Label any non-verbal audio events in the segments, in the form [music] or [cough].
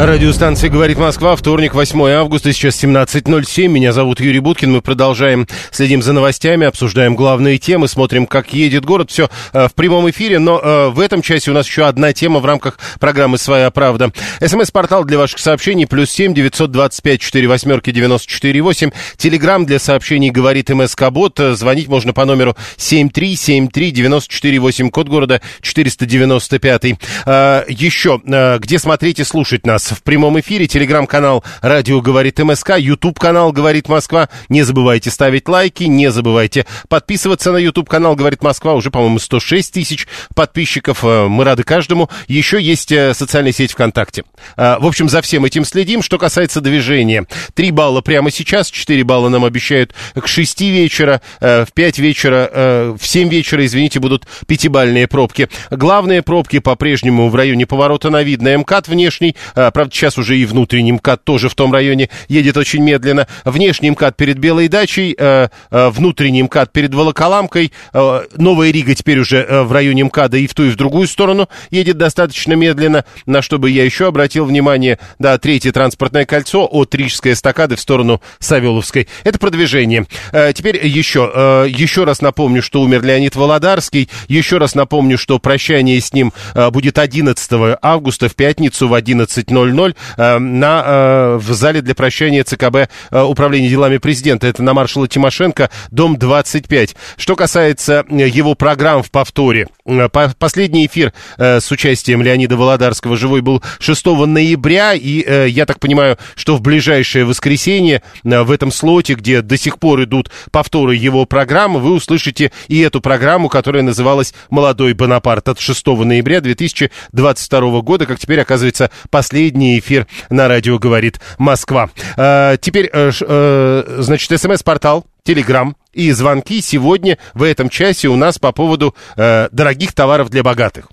Радиостанция «Говорит Москва», вторник, 8 августа, сейчас 17.07. Меня зовут Юрий Буткин. Мы продолжаем, следим за новостями, обсуждаем главные темы, смотрим, как едет город. Все э, в прямом эфире, но э, в этом часе у нас еще одна тема в рамках программы «Своя правда». СМС-портал для ваших сообщений, плюс семь девятьсот двадцать пять четыре восьмерки девяносто четыре восемь. Телеграмм для сообщений «Говорит МСК-бот». Э, Звонить можно по номеру семь три семь три девяносто четыре восемь, код города 495. Э, Еще, э, где смотреть и слушать нас в прямом эфире, телеграм-канал «Радио говорит МСК», YouTube-канал «Говорит Москва». Не забывайте ставить лайки, не забывайте подписываться на YouTube-канал «Говорит Москва». Уже, по-моему, 106 тысяч подписчиков. Э, Мы рады каждому. Еще есть э, социальная сеть ВКонтакте. Э, В общем, за всем этим следим. Что касается движения. 3 балла прямо сейчас, 4 балла нам обещают к 6 вечера, в 5 вечера, в 7 вечера, извините, будут пятибальные пробки. Главные пробки по-прежнему в районе поворота на Видное. МКАД внешний, правда, сейчас уже и внутренний МКАД тоже в том районе едет очень медленно. Внешний МКАД перед Белой дачей, э, э, внутренний МКАД перед Волоколамкой. Э, Новая Рига теперь уже э, в районе МКАДа и в ту, и в другую сторону едет достаточно медленно. На что бы я еще обратил внимание, да, третье транспортное кольцо от Рижской эстакады в сторону Савеловской. Это продвижение. Э, Теперь еще, э, еще раз напомню, что умер Леонид Володарский. Еще раз напомню, что прощание с ним э, будет 11 августа в пятницу в 11.00 э, на, э, в зале для прощания ЦКБ э, Управления делами президента. Это на маршала Тимошенко, дом 25. Что касается э, его программ в повторе. Э, по- Последний эфир э, с участием Леонида Володарского живой был 6 ноября, и э, я так понимаю, что в ближайшее воскресенье в этом слоте, где до сих пор идут повторы его программы, вы услышите и эту программу, которая называлась «Молодой Бонапарт» от 6 ноября 2022 года, как теперь оказывается последний эфир на радио «Говорит Москва». Теперь, значит, смс-портал, телеграм и звонки сегодня в этом часе у нас по поводу э, дорогих товаров для богатых.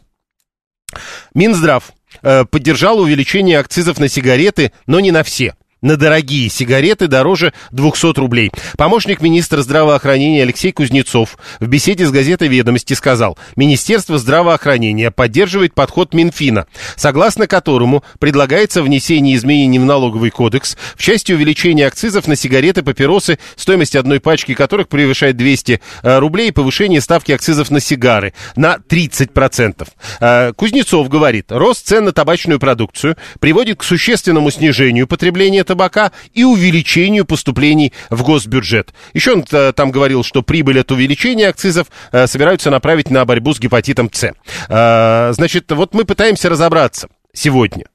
Минздрав э, поддержал увеличение акцизов на сигареты, но не на все. На дорогие сигареты дороже 200 рублей. Помощник министра здравоохранения Алексей Кузнецов в беседе с газетой «Ведомости» сказал, Министерство здравоохранения поддерживает подход Минфина, согласно которому предлагается внесение изменений в налоговый кодекс в части увеличения акцизов на сигареты, папиросы, стоимость одной пачки которых превышает 200 э, рублей, и повышение ставки акцизов на сигары на 30%. Э, Кузнецов говорит, рост цен на табачную продукцию приводит к существенному снижению потребления табака и увеличению поступлений в госбюджет. Еще он э, там говорил, что прибыль от увеличения акцизов э, собираются направить на борьбу с гепатитом С. Э, Значит, вот мы пытаемся разобраться сегодня.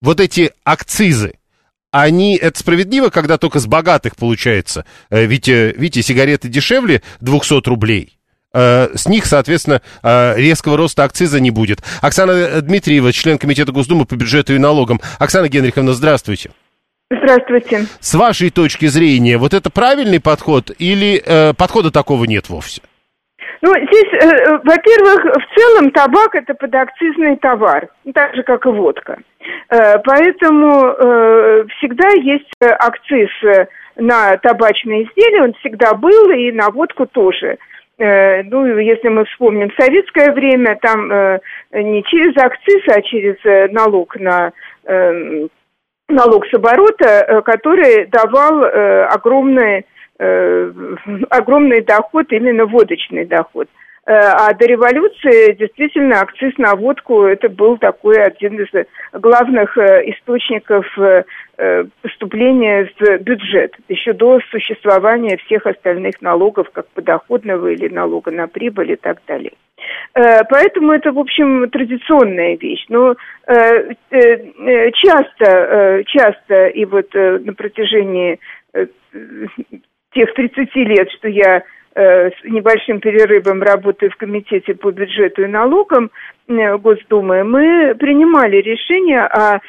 Вот эти акцизы, они, это справедливо, когда только с богатых получается. Ведь, видите, сигареты дешевле 200 рублей. С них, соответственно, резкого роста акциза не будет. Оксана Дмитриева, член Комитета Госдумы по бюджету и налогам. Оксана Генриховна, здравствуйте. Здравствуйте. С вашей точки зрения, вот это правильный подход или э, подхода такого нет вовсе? Ну, здесь, э, э, во-первых, в целом табак это подакцизный товар, ну, так же, как и водка. Э, поэтому э, всегда есть э, акциз э, на табачные изделия, он всегда был, и на водку тоже. Э, ну, если мы вспомним советское время, там э, не через акциз, а через налог на э, налог с оборота, э, который давал э, огромный, э, огромный доход, именно водочный доход. Э, А до революции действительно акциз на водку это был такой один из главных э, источников э, поступления в бюджет, еще до существования всех остальных налогов, как подоходного или налога на прибыль и так далее. Поэтому это, в общем, традиционная вещь. Но часто, часто и вот на протяжении тех 30 лет, что я с небольшим перерывом работы в Комитете по бюджету и налогам Госдумы, мы принимали решение о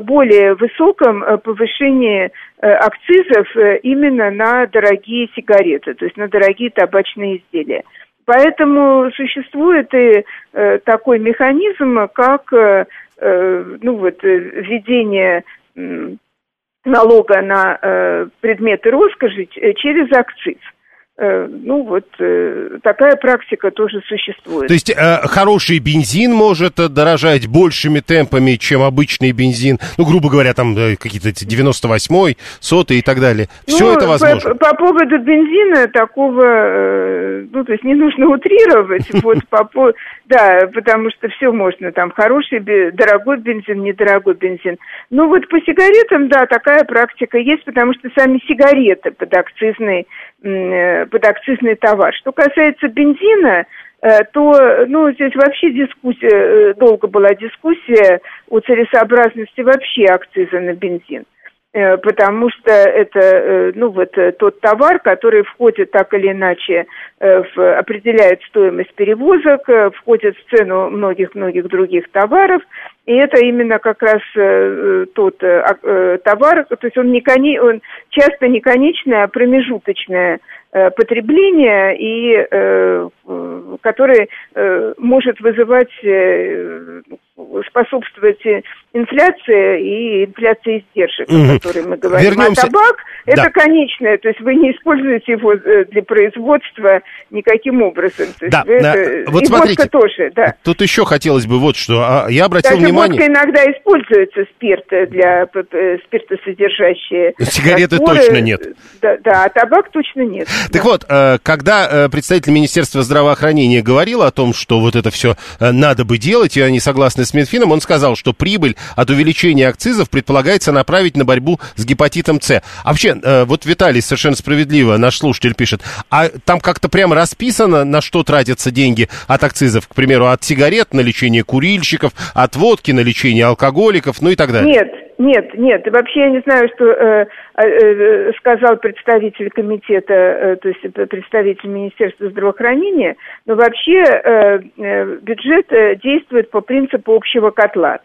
более высоком повышении акцизов именно на дорогие сигареты, то есть на дорогие табачные изделия. Поэтому существует и э, такой механизм, как э, э ну вот, э, введение э, налога на э, предметы роскоши через акциз. Э, ну вот э, такая практика тоже существует. То есть э, хороший бензин может дорожать большими темпами, чем обычный бензин, ну, грубо говоря, там какие-то 98-й, сотый и так далее. Все ну, это возможно. По, по поводу бензина такого, ну, то есть не нужно утрировать, [laughs] вот по, да, потому что все можно, там, хороший, дорогой бензин, недорогой бензин. Ну, вот по сигаретам, да, такая практика есть, потому что сами сигареты подакцизные подакцизный товар. Что касается бензина, э, то ну, здесь вообще дискуссия, э, долго была дискуссия о целесообразности вообще акциза на бензин. Э, потому что это, ну, вот тот товар, который входит так или иначе, в, определяет стоимость перевозок, входит в цену многих-многих других товаров, и это именно как раз тот товар, то есть он, не коне, он часто не конечное, а промежуточное Э, потребления и э, который э, может вызывать, способствовать инфляции и инфляции издержек, угу. о которой мы говорим. А Вернемся. А табак да. это конечное, то есть вы не используете его для производства никаким образом. То да, это, вот и смотрите, тоже, да. Тут еще хотелось бы вот что. А, я обратил внимание... водка иногда используется спирт для спиртосодержащие Сигареты растворы. точно нет. Да, да, а табак точно нет. Так вот, э, когда э, представитель Министерства здравоохранения говорил о том, что вот это все э, надо бы делать, и они согласны с Минфином, он сказал, что прибыль от увеличения акцизов предполагается направить на борьбу с гепатитом С. А вообще, вот Виталий совершенно справедливо, наш слушатель пишет, а там как-то прямо расписано, на что тратятся деньги от акцизов, к примеру, от сигарет на лечение курильщиков, от водки на лечение алкоголиков, ну и так далее? Нет, нет, нет, вообще я не знаю, что э, э, э, сказал представитель комитета, э, то есть представитель Министерства здравоохранения, но вообще э, э, бюджет э, действует по принципу общего котла.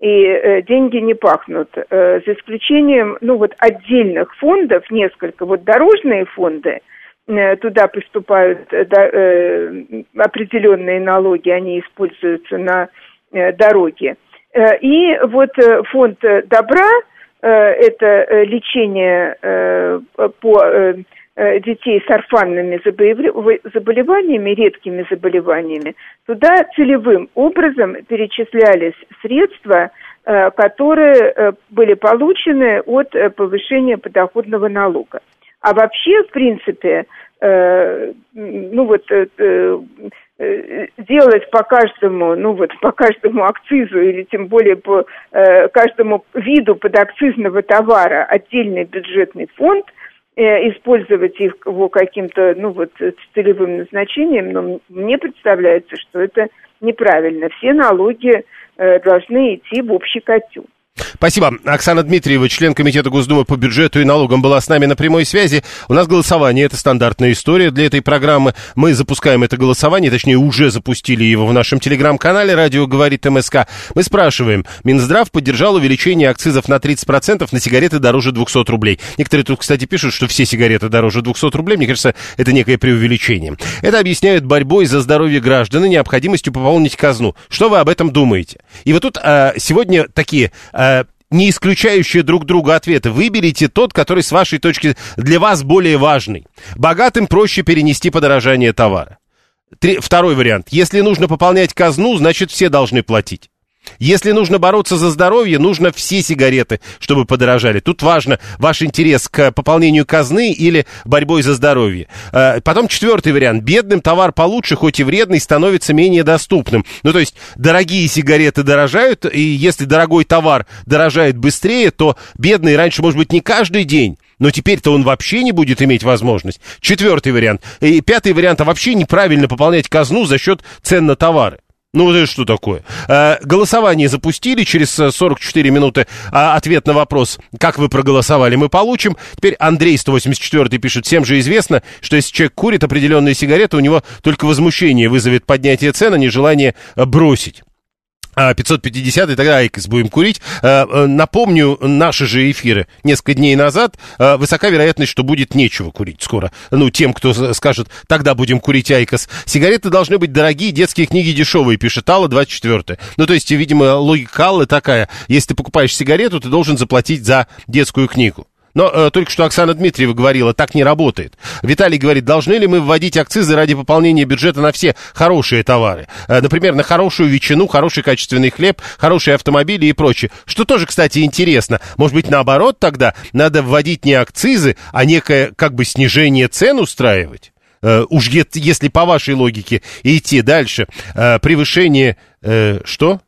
И деньги не пахнут, за исключением, ну вот отдельных фондов, несколько, вот дорожные фонды, туда поступают э, определенные налоги, они используются на э, дороге. Э, и вот э, фонд добра, это лечение по детей с орфанными заболеваниями, редкими заболеваниями, туда целевым образом перечислялись средства, которые были получены от повышения подоходного налога. А вообще, в принципе, ну вот делать по каждому, ну вот по каждому акцизу или тем более по э, каждому виду подакцизного товара отдельный бюджетный фонд, э, использовать его каким-то, ну вот, целевым назначением, но мне представляется, что это неправильно. Все налоги э, должны идти в общий котел. Спасибо. Оксана Дмитриева, член Комитета Госдумы по бюджету и налогам, была с нами на прямой связи. У нас голосование, это стандартная история для этой программы. Мы запускаем это голосование, точнее, уже запустили его в нашем телеграм-канале «Радио говорит МСК». Мы спрашиваем, Минздрав поддержал увеличение акцизов на 30% на сигареты дороже 200 рублей. Некоторые тут, кстати, пишут, что все сигареты дороже 200 рублей. Мне кажется, это некое преувеличение. Это объясняют борьбой за здоровье граждан и необходимостью пополнить казну. Что вы об этом думаете? И вот тут а, сегодня такие... А, Э, не исключающие друг друга ответы. Выберите тот, который с вашей точки для вас более важный. Богатым проще перенести подорожание товара. Три, второй вариант. Если нужно пополнять казну, значит все должны платить. Если нужно бороться за здоровье, нужно все сигареты, чтобы подорожали. Тут важно ваш интерес к пополнению казны или борьбой за здоровье. Э, потом четвертый вариант. Бедным товар получше, хоть и вредный, становится менее доступным. Ну, то есть, дорогие сигареты дорожают, и если дорогой товар дорожает быстрее, то бедный раньше, может быть, не каждый день, но теперь-то он вообще не будет иметь возможность. Четвертый вариант. И пятый вариант, а вообще неправильно пополнять казну за счет цен на товары. Ну, вот это что такое? Э, голосование запустили, через 44 минуты а, ответ на вопрос, как вы проголосовали, мы получим. Теперь Андрей 184 пишет, всем же известно, что если человек курит определенные сигареты, у него только возмущение вызовет поднятие цен, а не желание бросить. 550 и тогда IQOS будем курить. Э, э, напомню, наши же эфиры несколько дней назад. Э, высока вероятность, что будет нечего курить скоро. Ну, тем, кто скажет, тогда будем курить IQOS. Сигареты должны быть дорогие, детские книги дешевые, пишет Алла 24 Ну, то есть, видимо, логика Аллы такая. Если ты покупаешь сигарету, ты должен заплатить за детскую книгу. Но э, только что Оксана Дмитриева говорила, так не работает. Виталий говорит, должны ли мы вводить акцизы ради пополнения бюджета на все хорошие товары? Э, например, на хорошую ветчину, хороший качественный хлеб, хорошие автомобили и прочее. Что тоже, кстати, интересно. Может быть, наоборот тогда надо вводить не акцизы, а некое как бы снижение цен устраивать? Uh, уж если по вашей логике идти дальше, uh, превышение, uh, что?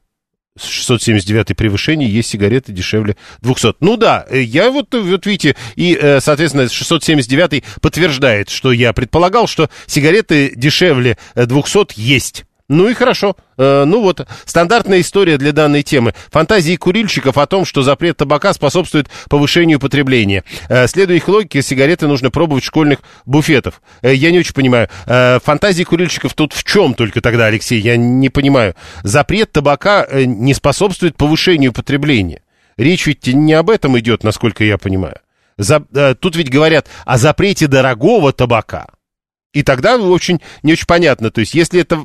679 превышение, есть сигареты дешевле 200. Ну да, э, я вот, вот видите, и, э, соответственно, 679 подтверждает, что я предполагал, что сигареты дешевле 200 э, есть. Ну и хорошо. Э, ну вот, стандартная история для данной темы. Фантазии курильщиков о том, что запрет табака способствует повышению потребления. Э, следуя их логике, сигареты нужно пробовать в школьных буфетов. Э, я не очень понимаю. Фантазии курильщиков тут в чем только тогда, Алексей? Я не понимаю. Запрет табака не способствует повышению потребления. Речь ведь не об этом идет, насколько я понимаю. За, тут ведь говорят о запрете дорогого табака. И тогда очень не очень понятно. То есть, если это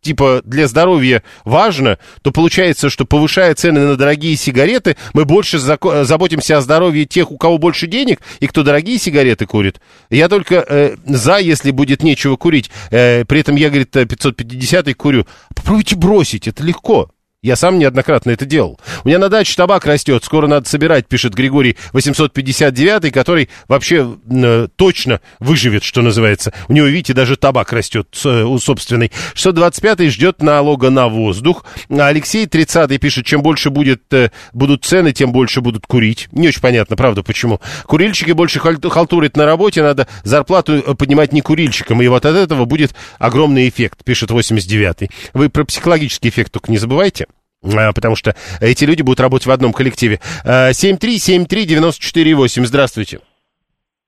типа для здоровья важно, то получается, что повышая цены на дорогие сигареты, мы больше заботимся о здоровье тех, у кого больше денег и кто дорогие сигареты курит. Я только э, за, если будет нечего курить. Э, при этом я, говорит, 550 курю. Попробуйте бросить, это легко. Я сам неоднократно это делал. У меня на даче табак растет, скоро надо собирать, пишет Григорий 859, который вообще э, точно выживет, что называется. У него, видите, даже табак растет э, у собственной. 625 ждет налога на воздух. А Алексей 30 пишет, чем больше будет, э, будут цены, тем больше будут курить. Не очень понятно, правда, почему. Курильщики больше халтурят на работе, надо зарплату э, поднимать не курильщикам, и вот от этого будет огромный эффект, пишет 89 Вы про психологический эффект только не забывайте. А, потому что эти люди будут работать в одном коллективе. 7373948, а, здравствуйте.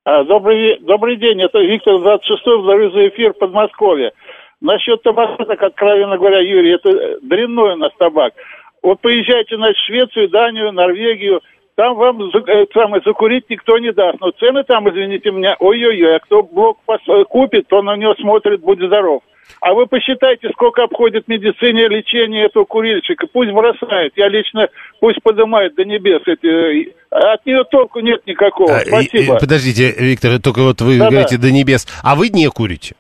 А, добрый, добрый день, это Виктор 26-й, благодарю за эфир в Подмосковье. Насчет табака, так откровенно говоря, Юрий, это дрянной у нас табак. Вот поезжайте на Швецию, Данию, Норвегию, там вам э, самое, закурить никто не даст. Но цены там, извините меня, ой-ой-ой, а кто блок купит, то на него смотрит, будет здоров. А вы посчитайте, сколько обходит медицине лечение этого курильщика. Пусть бросает. Я лично, пусть поднимает до небес. Эти, от нее толку нет никакого. А, Спасибо. Подождите, Виктор, только вот вы Да-да. говорите до небес. А вы не курите?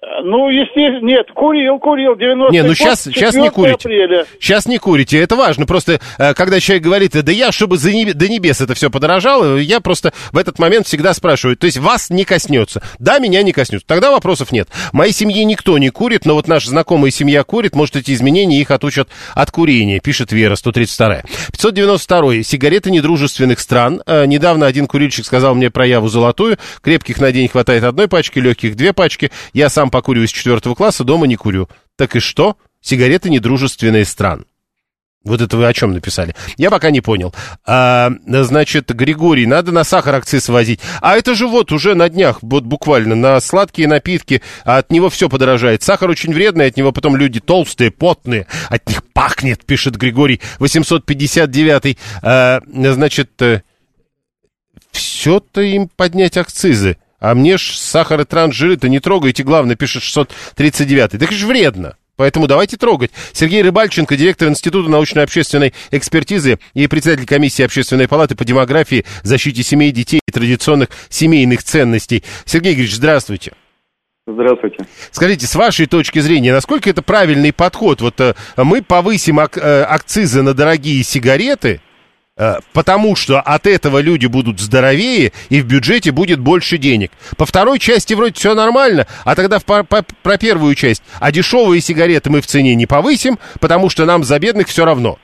Ну, естественно, нет, курил, курил, 90 Не, ну сейчас, сейчас не курите. Апреля. Сейчас не курите, это важно. Просто, э, когда человек говорит, да я, чтобы за небес, до небес это все подорожало, я просто в этот момент всегда спрашиваю, то есть вас не коснется. Да, меня не коснется. Тогда вопросов нет. Моей семье никто не курит, но вот наша знакомая семья курит, может, эти изменения их отучат от курения, пишет Вера, 132. 592. Сигареты недружественных стран. Э, недавно один курильщик сказал мне про Яву золотую. Крепких на день хватает одной пачки, легких две пачки. Я сам покурю из четвертого класса, дома не курю. Так и что? Сигареты недружественные стран. Вот это вы о чем написали? Я пока не понял. А, значит, Григорий, надо на сахар акциз возить. А это же вот уже на днях, вот буквально, на сладкие напитки, а от него все подорожает. Сахар очень вредный, от него потом люди толстые, потные, от них пахнет, пишет Григорий 859. А, значит, э, все-то им поднять акцизы. А мне ж сахар и транс-жиры-то не трогайте, главное, пишет 639. Так это же вредно. Поэтому давайте трогать. Сергей Рыбальченко, директор Института научно-общественной экспертизы и председатель комиссии Общественной палаты по демографии, защите семей, детей и традиционных семейных ценностей. Сергей Игоревич, здравствуйте. Здравствуйте. Скажите, с вашей точки зрения, насколько это правильный подход? Вот э, мы повысим ак- э, акцизы на дорогие сигареты, потому что от этого люди будут здоровее и в бюджете будет больше денег. По второй части вроде все нормально, а тогда в, по, по, про первую часть. А дешевые сигареты мы в цене не повысим, потому что нам за бедных все равно.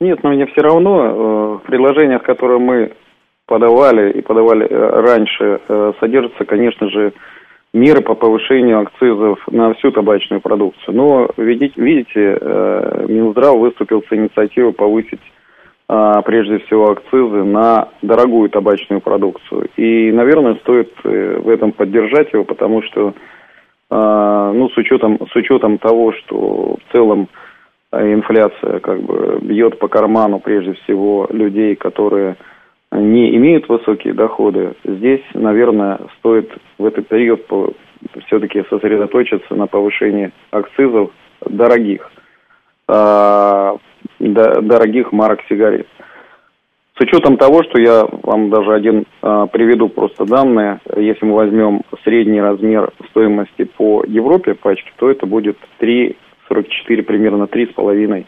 Нет, но мне все равно. Э, в предложениях, которые мы подавали и подавали э, раньше, содержится, конечно же, меры по повышению акцизов на всю табачную продукцию. Но, видите, э, Минздрав выступил с инициативой повысить прежде всего акцизы на дорогую табачную продукцию. И, наверное, стоит э, в этом поддержать его, потому что, а, ну, с учетом, с учетом того, что в целом инфляция как бы бьет по карману прежде всего людей, которые не имеют высокие доходы, здесь, наверное, стоит в этот период все-таки сосредоточиться на повышении акцизов дорогих, дорогих марок сигарет. С учетом того, что я вам даже один э, приведу просто данные, если мы возьмем средний размер стоимости по Европе пачки, то это будет 3,44, примерно 3,5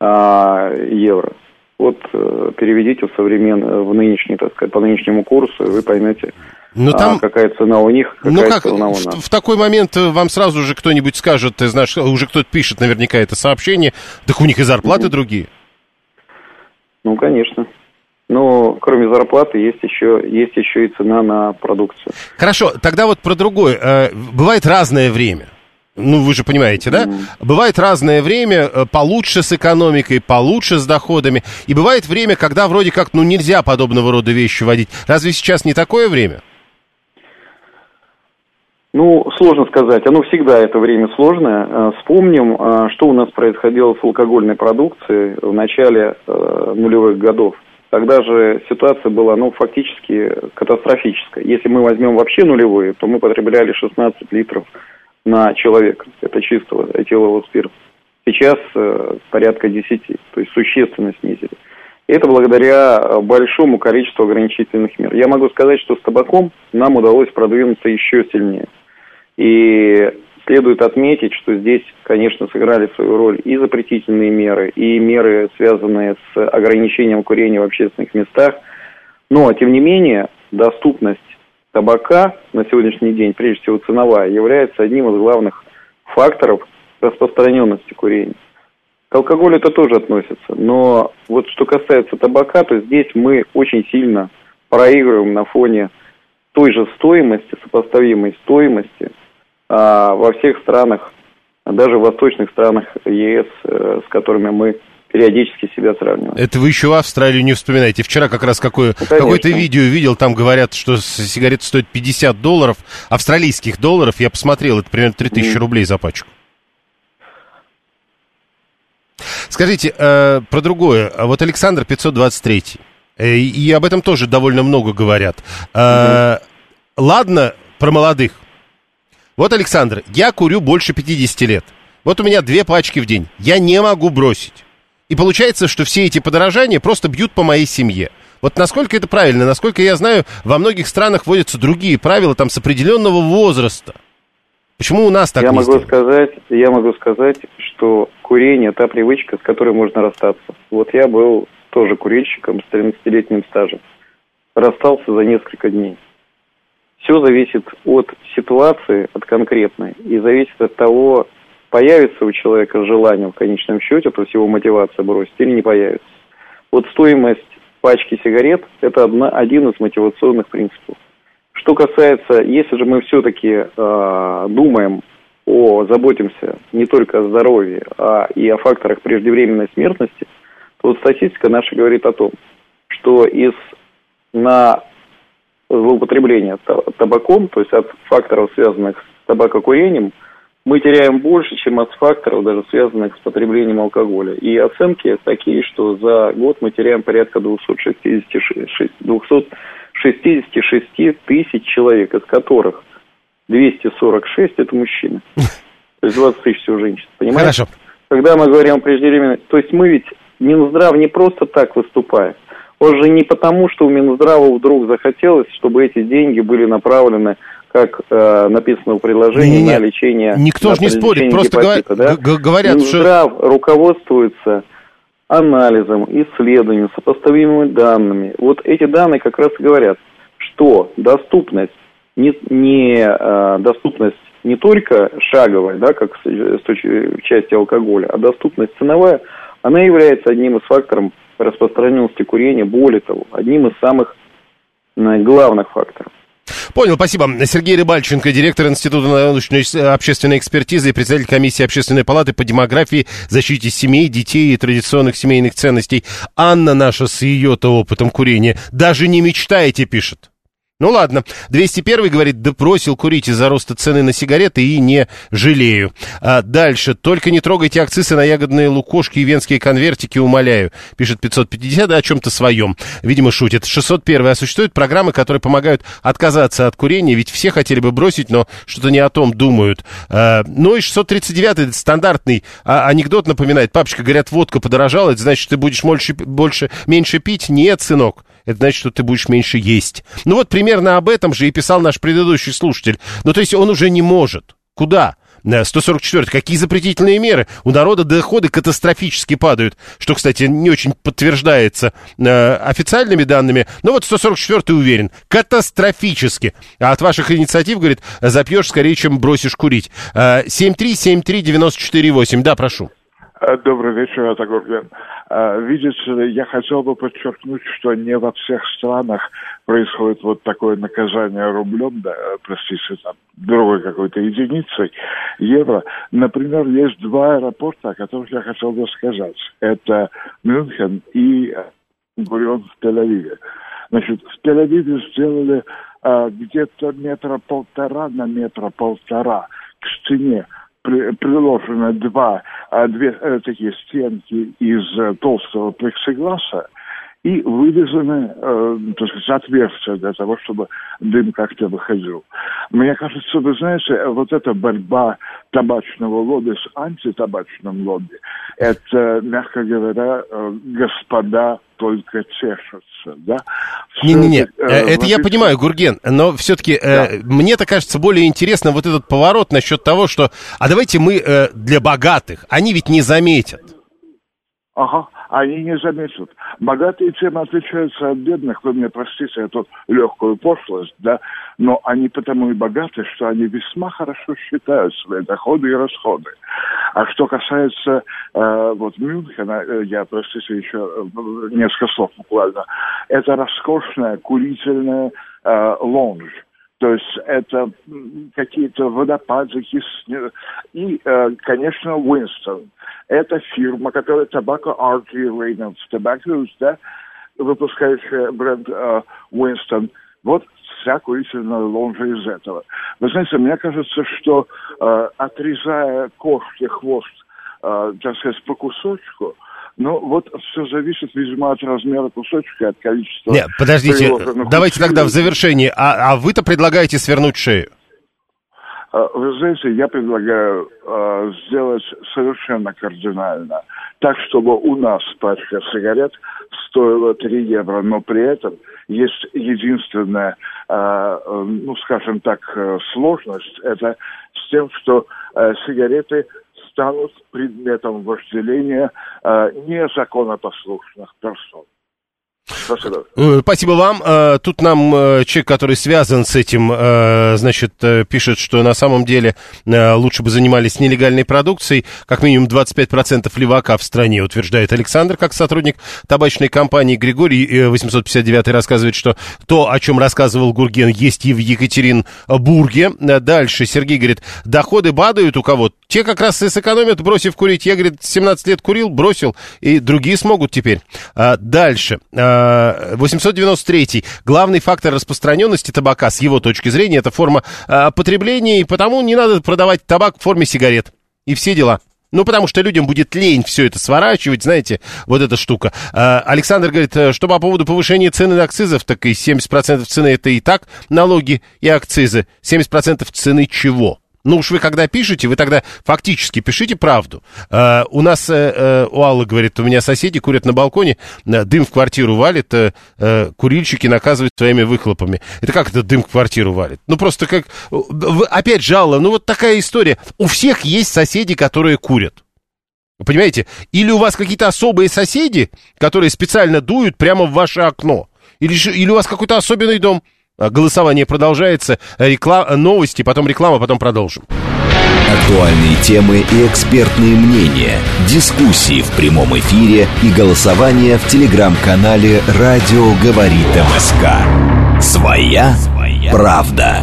э, евро. Вот э, переведите в современный, в нынешний, так сказать, по нынешнему курсу, и вы поймете, ну, там... а, какая цена у них, какая ну, как, цена у нас. В, в такой момент э, вам сразу же кто-нибудь скажет, ты знаешь, уже кто-то пишет наверняка это сообщение, так у них и зарплаты mm другие. Ну, конечно. Но кроме зарплаты есть еще, есть еще и цена на продукцию. Хорошо, тогда вот про другое. Э, бывает разное время. Ну, вы же понимаете, да? Mm. Бывает разное время, э, получше с экономикой, получше с доходами. И бывает время, когда вроде как, ну, нельзя подобного рода вещи вводить. Разве сейчас не такое время? Ну, сложно сказать. Оно всегда это время сложное. Э, вспомним, э, что у нас происходило с алкогольной продукцией в начале нулевых годов. Тогда же ситуация была, ну, фактически катастрофическая. Если мы возьмем вообще нулевые, то мы потребляли 16 литров на человека. Это чистого этилового спирта. Сейчас э, порядка 10, то есть существенно снизили. И это благодаря э, большому количеству ограничительных мер. Я могу сказать, что с табаком нам удалось продвинуться еще сильнее. И следует отметить, что здесь, конечно, сыграли свою роль и запретительные меры, и меры, связанные с ограничением курения в общественных местах. Но, тем не менее, доступность табака на сегодняшний день, прежде всего ценовая, является одним из главных факторов распространенности курения. К алкоголю это тоже относится, но вот что касается табака, то здесь мы очень сильно проигрываем на фоне той же стоимости, сопоставимой стоимости а, во всех странах, даже в восточных странах ЕС, э, с которыми мы периодически себя сравнивать. Это вы еще Австралию не вспоминаете. Вчера как раз какое, ну, какое-то видео видел, там говорят, что сигареты стоят 50 долларов, австралийских долларов. Я посмотрел, это примерно 3000 mm. рублей за пачку. Скажите, э, про другое. Вот Александр 523. Э, и об этом тоже довольно много говорят. Э, mm-hmm. Ладно, про молодых. Вот, Александр, я курю больше 50 лет. Вот у меня две пачки в день. Я не могу бросить. И получается, что все эти подорожания просто бьют по моей семье. Вот насколько это правильно? Насколько я знаю, во многих странах вводятся другие правила, там, с определенного возраста. Почему у нас так я не могу сказать, Я могу сказать, что курение – та привычка, с которой можно расстаться. Вот я был тоже курильщиком с 13-летним стажем. Расстался за несколько дней. Все зависит от ситуации, от конкретной, и зависит от того, появится у человека желание в конечном счете, то есть его мотивация бросить, или не появится. Вот стоимость пачки сигарет – это одна, один из мотивационных принципов. Что касается, если же мы все-таки э, думаем о, заботимся не только о здоровье, а и о факторах преждевременной смертности, то вот статистика наша говорит о том, что из на злоупотребление табаком, то есть от факторов, связанных с табакокурением – мы теряем больше, чем от факторов, даже связанных с потреблением алкоголя. И оценки такие, что за год мы теряем порядка 266, 266 тысяч человек, из которых 246 это мужчины. [laughs] То есть 20 тысяч всего женщин. Понимаете? Хорошо. Когда мы говорим о преждевременной... То есть мы ведь Минздрав не просто так выступает. Он же не потому, что у Минздрава вдруг захотелось, чтобы эти деньги были направлены как э, написано в предложении, не, не, на лечение... Никто же не спорит, просто гепатита, да? говорят, Минздрав что... руководствуется анализом, исследованием, сопоставимыми данными. Вот эти данные как раз и говорят, что доступность не, не э, доступность не только шаговая, да, как с, с части алкоголя, а доступность ценовая, она является одним из факторов распространенности курения, более того, одним из самых главных факторов. Понял, спасибо. Сергей Рыбальченко, директор Института научной общественной экспертизы и председатель комиссии Общественной палаты по демографии, защите семей, детей и традиционных семейных ценностей. Анна наша с ее-то опытом курения даже не мечтаете, пишет. Ну ладно, 201 говорит, да бросил курить из-за роста цены на сигареты и не жалею. А дальше, только не трогайте акцисы на ягодные лукошки и венские конвертики, умоляю. Пишет 550 о чем-то своем. Видимо, шутит. 601 а существуют программы, которые помогают отказаться от курения, ведь все хотели бы бросить, но что-то не о том думают. А, ну и 639 стандартный а, анекдот напоминает. Папочка, говорят, водка подорожала, это значит, ты будешь больше, больше, меньше пить? Нет, сынок это значит, что ты будешь меньше есть. Ну вот примерно об этом же и писал наш предыдущий слушатель. Ну то есть он уже не может. Куда? 144. Какие запретительные меры? У народа доходы катастрофически падают, что, кстати, не очень подтверждается э, официальными данными. Но вот 144 уверен, катастрофически. А от ваших инициатив, говорит, запьешь скорее, чем бросишь курить. Э, 7373948. Да, прошу. Э, добрый вечер, это Гурген. Э, видите ли, я хотел бы подчеркнуть, что не во всех странах происходит вот такое наказание рублем, да, э, простите, там, другой какой-то единицей, евро. Например, есть два аэропорта, о которых я хотел бы сказать. Это Мюнхен и Гурион в Тель-Авиве. Значит, в Тель-Авиве сделали а, где-то метра полтора на метра полтора к стене при, приложены два, две э, такие стенки из э, толстого плексигласа и вырезаны, э, так сказать, отверстия для того, чтобы дым как-то выходил. Мне кажется, вы знаете, вот эта борьба табачного лобби с антитабачным лобби, это, мягко говоря, э, господа только чешутся, да? Не-не-не, э, это я понимаю, Гурген, но все-таки да. э, мне-то кажется более интересно вот этот поворот насчет того, что, а давайте мы э, для богатых, они ведь не заметят. Ага, они не заметят. Богатые тем отличаются от бедных, вы мне простите эту легкую пошлость, да, но они потому и богаты, что они весьма хорошо считают свои доходы и расходы. А что касается э, вот Мюнхена, э, я, простите, еще э, несколько слов буквально, это роскошная курительная э, лонж то есть это какие-то водопадики. И, э, конечно, Winston. Это фирма, которая Tobacco Artery Reynolds Tobacco, да, выпускающая бренд э, Winston. Вот вся курительная лонжа из этого. Вы знаете, мне кажется, что э, отрезая кошке хвост, э, так сказать, по кусочку, ну, вот все зависит, видимо, от размера кусочка от количества... Нет, подождите, давайте тогда в завершении. А, а вы-то предлагаете свернуть шею? А, вы знаете, я предлагаю э, сделать совершенно кардинально. Так, чтобы у нас пачка сигарет стоила 3 евро, но при этом есть единственная, э, ну, скажем так, сложность. Это с тем, что э, сигареты станут предметом вожделения э, незаконопослушных персон. Спасибо. Э, спасибо вам. Э, тут нам э, человек, который связан с этим, значит, пишет, что на самом деле лучше бы занимались нелегальной продукцией. Как минимум 25% левака в стране, утверждает Александр, как сотрудник табачной компании. Григорий 859 рассказывает, что то, о чем рассказывал Гурген, есть и в Екатеринбурге. Дальше Сергей говорит, доходы падают у кого? Те как раз и сэкономят, бросив курить. Я, говорит, 17 лет курил, бросил, и другие смогут теперь. Дальше. 893. Главный фактор распространенности табака, с его точки зрения, это форма э, потребления, и потому не надо продавать табак в форме сигарет. И все дела. Ну, потому что людям будет лень все это сворачивать, знаете, вот эта штука. А, Александр говорит, э, что по поводу повышения цены на акцизов, так и 70% цены это и так налоги и акцизы. 70% цены чего? Ну уж вы когда пишете, вы тогда фактически пишите правду. Э, у нас, э, э, у Аллы говорит, у меня соседи курят на балконе, э, дым в квартиру валит, э, э, курильщики наказывают своими выхлопами. Это как это дым в квартиру валит? Ну просто как, вы, опять же, Алла, ну вот такая история. У всех есть соседи, которые курят. Вы понимаете? Или у вас какие-то особые соседи, которые специально дуют прямо в ваше окно. Или, или у вас какой-то особенный дом. А, голосование продолжается. Реклама, новости, потом реклама, потом продолжим. Актуальные темы и экспертные мнения, дискуссии в прямом эфире и голосование в телеграм-канале «Радио говорит МСК». Своя, Своя правда.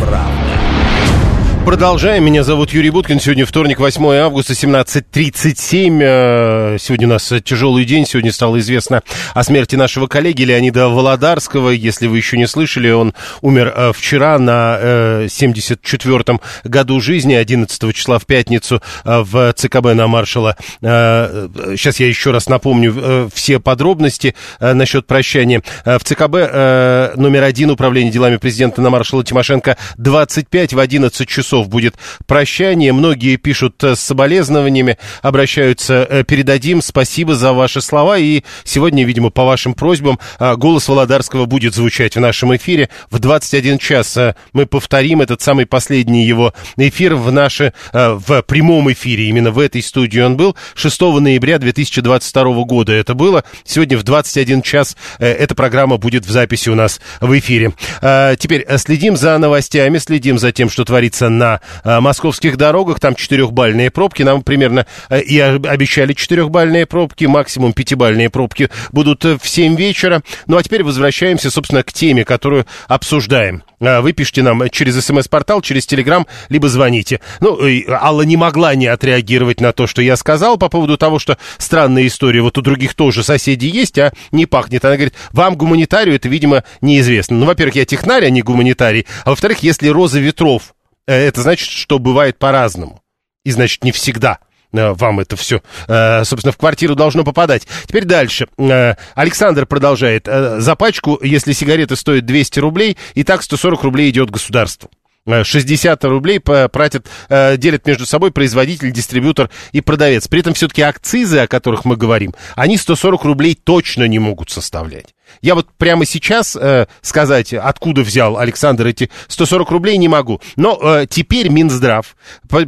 Продолжаем. Меня зовут Юрий Буткин. Сегодня вторник, 8 августа, 17.37. Э, сегодня у нас тяжелый день. Сегодня стало известно о смерти нашего коллеги Леонида Володарского. Если вы еще не слышали, он умер э, вчера на 74-м э, году жизни, 11 числа в пятницу в ЦКБ на маршала. Сейчас я еще раз напомню все подробности насчет прощания. В ЦКБ номер один управления делами президента на маршала Тимошенко 25 в 11 часов часов будет прощание. Многие пишут э, с соболезнованиями, обращаются, э, передадим, спасибо за ваши слова. И сегодня, видимо, по вашим просьбам, э, голос Володарского будет звучать в нашем эфире. В 21 час мы повторим этот самый последний его эфир в, наше, в прямом эфире. Именно в этой студии он был. 6 ноября 2022 года это было. Сегодня в 21 час эта программа будет в записи у нас в эфире. Теперь следим за новостями, следим за тем, что творится на на э, московских дорогах, там четырехбальные пробки, нам примерно э, и обещали четырехбальные пробки, максимум пятибальные пробки будут э, в 7 вечера. Ну а теперь возвращаемся, собственно, к теме, которую обсуждаем. Вы пишите нам через смс-портал, через телеграм, либо звоните. Ну, Алла не могла не отреагировать на то, что я сказал по поводу того, что странная история, вот у других тоже соседей есть, а не пахнет. Она говорит, вам гуманитарию это, видимо, неизвестно. Ну, во-первых, я технарь, а не гуманитарий. А во-вторых, если роза ветров это значит, что бывает по-разному. И значит, не всегда э, вам это все, э, собственно, в квартиру должно попадать. Теперь дальше. Александр продолжает. За пачку, если сигареты стоят 200 рублей, и так 140 рублей идет государству. 60 рублей платят, делят между собой производитель, дистрибьютор и продавец. При этом все-таки акцизы, о которых мы говорим, они 140 рублей точно не могут составлять. Я вот прямо сейчас э, сказать, откуда взял Александр эти 140 рублей, не могу. Но э, теперь Минздрав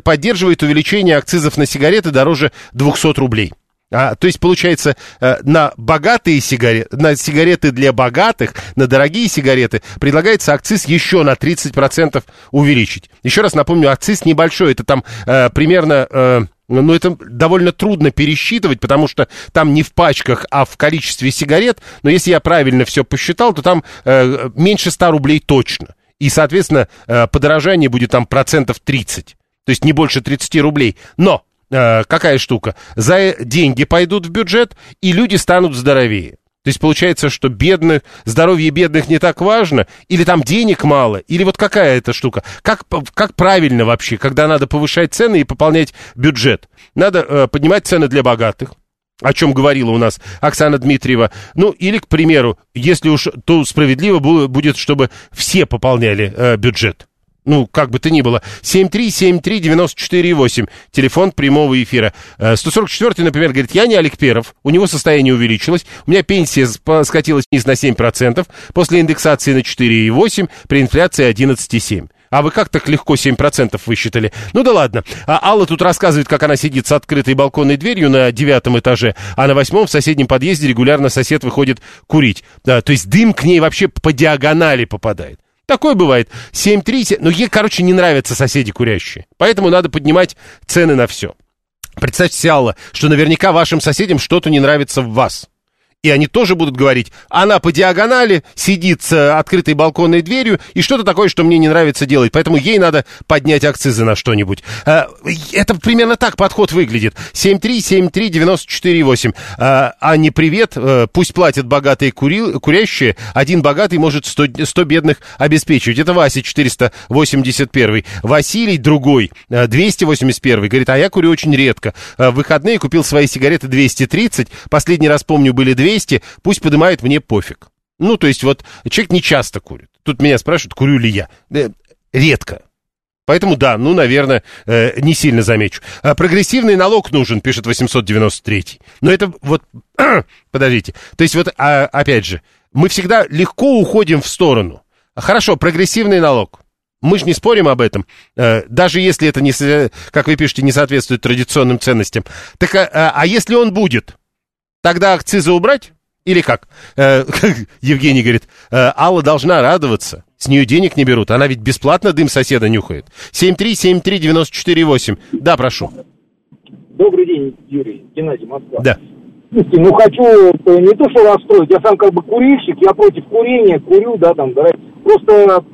поддерживает увеличение акцизов на сигареты дороже 200 рублей. А, то есть, получается, э, на богатые сигареты, на сигареты для богатых, на дорогие сигареты предлагается акциз еще на 30% увеличить. Еще раз напомню, акциз небольшой, это там э, примерно... Э, ну, это довольно трудно пересчитывать, потому что там не в пачках, а в количестве сигарет. Но если я правильно все посчитал, то там э, меньше 100 рублей точно. И, соответственно, э, подорожание будет там процентов 30. То есть не больше 30 рублей. Но э, какая штука? За деньги пойдут в бюджет, и люди станут здоровее. То есть получается, что бедных, здоровье бедных не так важно, или там денег мало, или вот какая эта штука. Как, как правильно вообще, когда надо повышать цены и пополнять бюджет? Надо э, поднимать цены для богатых, о чем говорила у нас Оксана Дмитриева. Ну, или, к примеру, если уж то справедливо будет, чтобы все пополняли э, бюджет ну, как бы то ни было, 7373948, телефон прямого эфира. 144-й, э, например, говорит, я не Олег Перов, у него состояние увеличилось, у меня пенсия скатилась вниз на 7%, после индексации на 4,8, при инфляции 11,7%. А вы как так легко 7% высчитали? Ну да ладно. А Алла тут рассказывает, как она сидит с открытой балконной дверью на девятом этаже, а на восьмом в соседнем подъезде регулярно сосед выходит курить. Да, то есть дым к ней вообще по диагонали попадает. Такое бывает. 7-3, ну, ей, короче, не нравятся соседи курящие. Поэтому надо поднимать цены на все. Представьте себе, Алла, что наверняка вашим соседям что-то не нравится в вас и они тоже будут говорить, она по диагонали сидит с открытой балконной дверью, и что-то такое, что мне не нравится делать, поэтому ей надо поднять акцизы на что-нибудь. А, это примерно так подход выглядит. 7373948. А, не привет, э, пусть платят богатые кури, курящие, один богатый может 100, 100 бедных обеспечивать. Это Вася 481. Василий другой, 281. Э, говорит, а я курю очень редко. Э, в выходные купил свои сигареты 230, последний раз помню были 200, 200, пусть поднимает, мне пофиг. Ну, то есть вот человек не часто курит. Тут меня спрашивают, курю ли я. Э, редко. Поэтому да, ну, наверное, э, не сильно замечу. А прогрессивный налог нужен, пишет 893. Но это вот... [clears throat] подождите. То есть вот, а, опять же, мы всегда легко уходим в сторону. Хорошо, прогрессивный налог. Мы же не спорим об этом, э, даже если это, не, как вы пишете, не соответствует традиционным ценностям. Так, а, а если он будет? Тогда акцизы убрать? Или как? Э, [laughs] Евгений говорит, э, Алла должна радоваться. С нее денег не берут. Она ведь бесплатно дым соседа нюхает. 7373948. Да, прошу. Добрый день, Юрий. Геннадий, Москва. Да. Слушайте, ну хочу э, не то, что расстроить, я сам как бы курильщик, я против курения, курю, да, там, да. Просто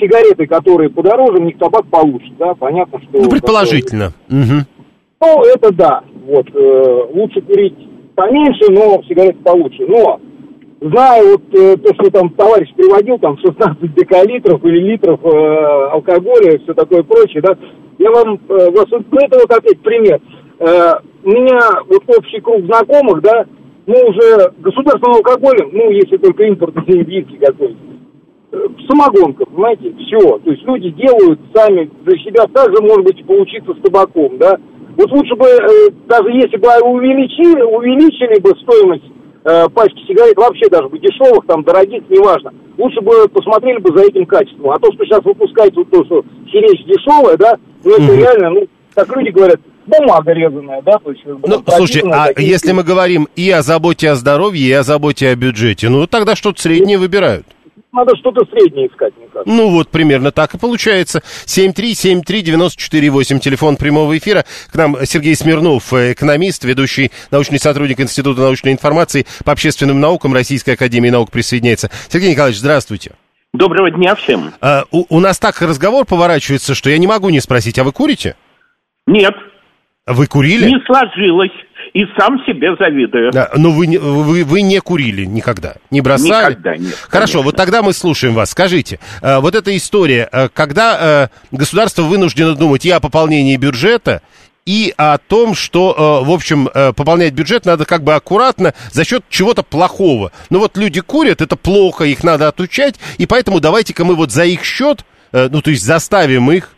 сигареты, которые подороже, у них табак получше, да, понятно, что... Ну, предположительно. Угу. Ну, это да, вот, э, лучше курить поменьше, но сигареты получше. Но, зная вот э, то, что там товарищ приводил, там 16 декалитров или литров э, алкоголя и все такое прочее, да, я вам, э, вас, ну, это вот опять пример. Э, у меня вот общий круг знакомых, да, ну, уже государственным алкоголем, ну, если только импортный [laughs] виски какой-то, э, самогонка, понимаете, все. То есть люди делают сами для себя также, может быть, поучиться с табаком, да. Вот лучше бы, э, даже если бы увеличили, увеличили бы стоимость э, пачки сигарет, вообще даже бы дешевых, там, дорогих, неважно, лучше бы посмотрели бы за этим качеством. А то, что сейчас выпускается, вот то, что сиречь дешевая, да, ну, это mm-hmm. реально, ну, как люди говорят, бумага резаная, да, то есть... Ну, слушайте, а такие... если мы говорим и о заботе о здоровье, и о заботе о бюджете, ну, тогда что-то среднее выбирают. Надо что-то среднее искать, мне кажется. Ну, вот примерно так и получается. 7373948, телефон прямого эфира. К нам Сергей Смирнов, э, экономист, ведущий научный сотрудник Института научной информации по общественным наукам Российской Академии наук присоединяется. Сергей Николаевич, здравствуйте. Доброго дня всем. А, у, у нас так разговор поворачивается, что я не могу не спросить, а вы курите? Нет. Вы курили? Не сложилось. И сам себе завидую. Да, но вы, вы, вы не курили никогда? Не бросали? Никогда нет. Хорошо, конечно. вот тогда мы слушаем вас. Скажите, э, вот эта история, э, когда э, государство вынуждено думать и о пополнении бюджета, и о том, что, в общем, пополнять бюджет надо как бы аккуратно за счет чего-то плохого. Ну вот люди курят, это плохо, их надо отучать, и поэтому давайте-ка мы вот за их счет, ну то есть заставим их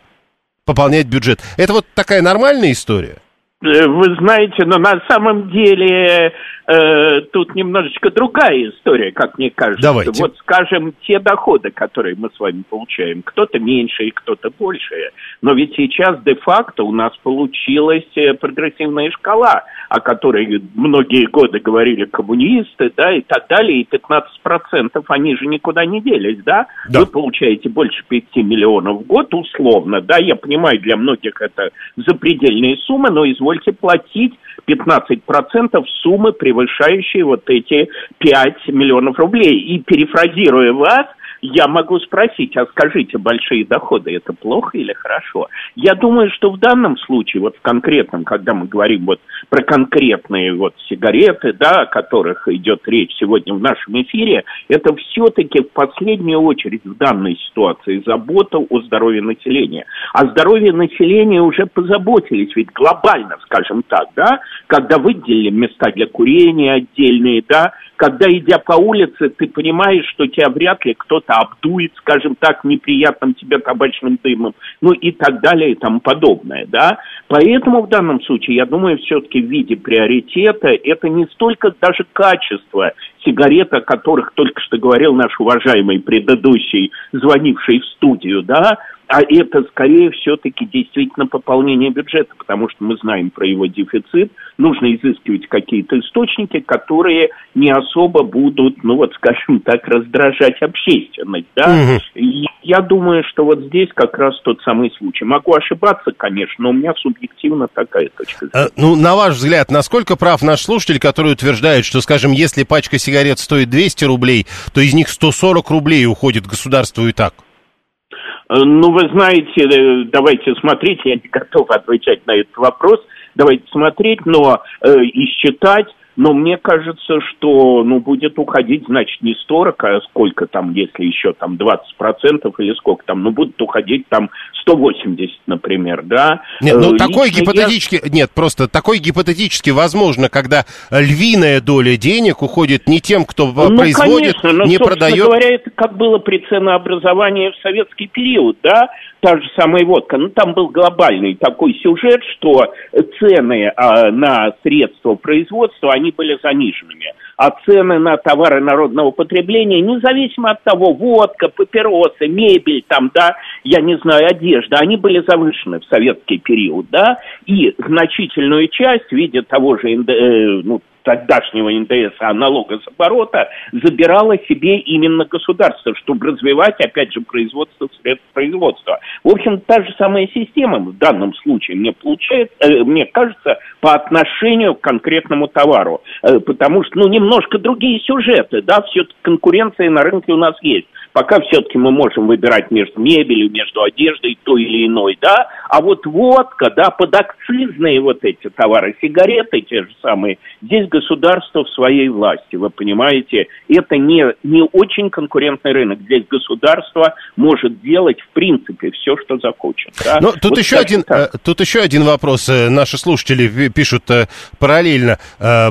пополнять бюджет. Это вот такая нормальная история? Э, вы знаете, но на самом деле э, тут немножечко другая история, как мне кажется. Давайте. Вот, скажем, те доходы, которые мы с вами получаем, кто-то меньше и кто-то больше. Но ведь сейчас де-факто у нас получилась э, прогрессивная шкала, о которой многие годы говорили коммунисты, да, и так далее, и 15% они же никуда не делись, да? да. Вы получаете больше 5 миллионов в год, условно, да, я понимаю, для многих это запредельные суммы, но извольте платить 15% суммы, превышающие вот эти 5 миллионов рублей. И перефразируя вас, я могу спросить, а скажите, большие доходы это плохо или хорошо? Я думаю, что в данном случае, вот в конкретном, когда мы говорим вот про конкретные вот сигареты, да, о которых идет речь сегодня в нашем эфире, это все-таки в последнюю очередь в данной ситуации забота о здоровье населения. О здоровье населения уже позаботились, ведь глобально, скажем так, да, когда выделили места для курения отдельные, да, когда, идя по улице, ты понимаешь, что тебя вряд ли кто-то обдует, скажем так, неприятным тебе табачным дымом, ну и так далее и тому подобное, да. Поэтому в данном случае, я думаю, все-таки в виде приоритета это не столько даже качество сигарет, о которых только что говорил наш уважаемый предыдущий, звонивший в студию, да, а это скорее все-таки действительно пополнение бюджета, потому что мы знаем про его дефицит, нужно изыскивать какие-то источники, которые не особо будут, ну вот скажем так, раздражать общественность, да, угу. И я думаю, что вот здесь как раз тот самый случай. Могу ошибаться, конечно, но у меня субъективно такая точка зрения. А, ну, на ваш взгляд, насколько прав наш слушатель, который утверждает, что, скажем, если пачка сигарет стоит 200 рублей, то из них 140 рублей уходит государству и так? Э, ну, вы знаете, э, давайте смотреть, я не готов отвечать на этот вопрос, давайте смотреть, но э, и считать, но мне кажется, что, ну, будет уходить, значит, не 40, а сколько там, если еще там 20% или сколько там, ну, будут уходить там 180, например, да? Нет, ну, Лично такой гипотетически, я... нет, просто такой гипотетически возможно, когда львиная доля денег уходит не тем, кто ну, производит, конечно, но, не продает. говоря, это как было при ценообразовании в советский период, да? Та же самая водка. Ну, там был глобальный такой сюжет, что цены а, на средства производства, они были заниженными. А цены на товары народного потребления, независимо от того, водка, папиросы, мебель, там, да, я не знаю, одежда, они были завышены в советский период, да, и значительную часть в виде того же, э, ну, тогдашнего НДС, налога с оборота, забирало себе именно государство, чтобы развивать, опять же, производство средств производства. В общем, та же самая система в данном случае мне получает, э, мне кажется, по отношению к конкретному товару. Э, потому что, ну, немножко другие сюжеты, да, все-таки конкуренция на рынке у нас есть. Пока все-таки мы можем выбирать между мебелью, между одеждой той или иной, да, а вот водка, да, подакцизные вот эти товары, сигареты те же самые, здесь государство в своей власти, вы понимаете, это не, не очень конкурентный рынок, здесь государство может делать в принципе все, что захочет. Да? Но тут, вот еще один, так. Э, тут еще один вопрос. Э, наши слушатели пишут э, параллельно,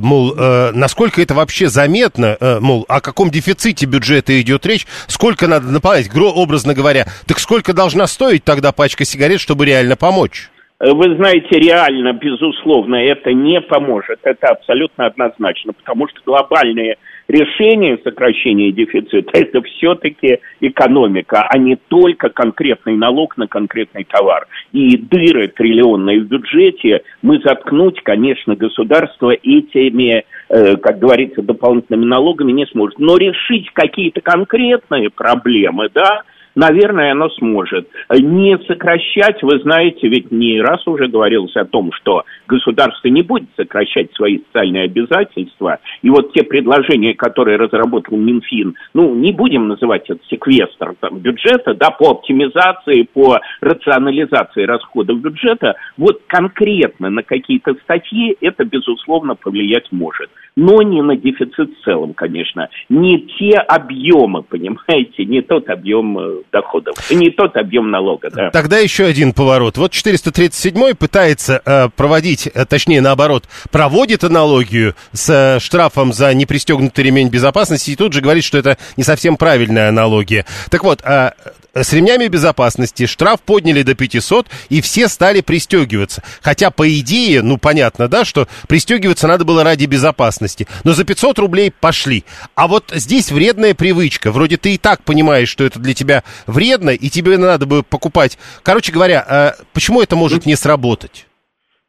мол, насколько это вообще заметно, мол, о каком дефиците бюджета идет речь, сколько надо наполнять, образно говоря, так сколько должна стоить тогда пачка сигарет, чтобы реально помочь? Вы знаете, реально, безусловно, это не поможет. Это абсолютно однозначно, потому что глобальные решение сокращения дефицита [laughs] – это все-таки экономика, а не только конкретный налог на конкретный товар. И дыры триллионные в бюджете мы заткнуть, конечно, государство этими, э, как говорится, дополнительными налогами не сможет. Но решить какие-то конкретные проблемы, да, наверное, оно сможет. Не сокращать, вы знаете, ведь не раз уже говорилось о том, что государство не будет сокращать свои социальные обязательства. И вот те предложения, которые разработал Минфин, ну, не будем называть это секвестр там, бюджета, да, по оптимизации, по рационализации расходов бюджета, вот конкретно на какие-то статьи это, безусловно, повлиять может. Но не на дефицит в целом, конечно. Не те объемы, понимаете, не тот объем э, доходов. Не тот объем налога, да. Тогда еще один поворот. Вот 437 пытается э, проводить, э, точнее наоборот, проводит аналогию с э, штрафом за непристегнутый ремень безопасности и тут же говорит, что это не совсем правильная аналогия. Так вот, э, с ремнями безопасности штраф подняли до 500, и все стали пристегиваться. Хотя, по идее, ну, понятно, да, что пристегиваться надо было ради безопасности. Но за 500 рублей пошли. А вот здесь вредная привычка. Вроде ты и так понимаешь, что это для тебя вредно, и тебе надо бы покупать. Короче говоря, а почему это может не сработать?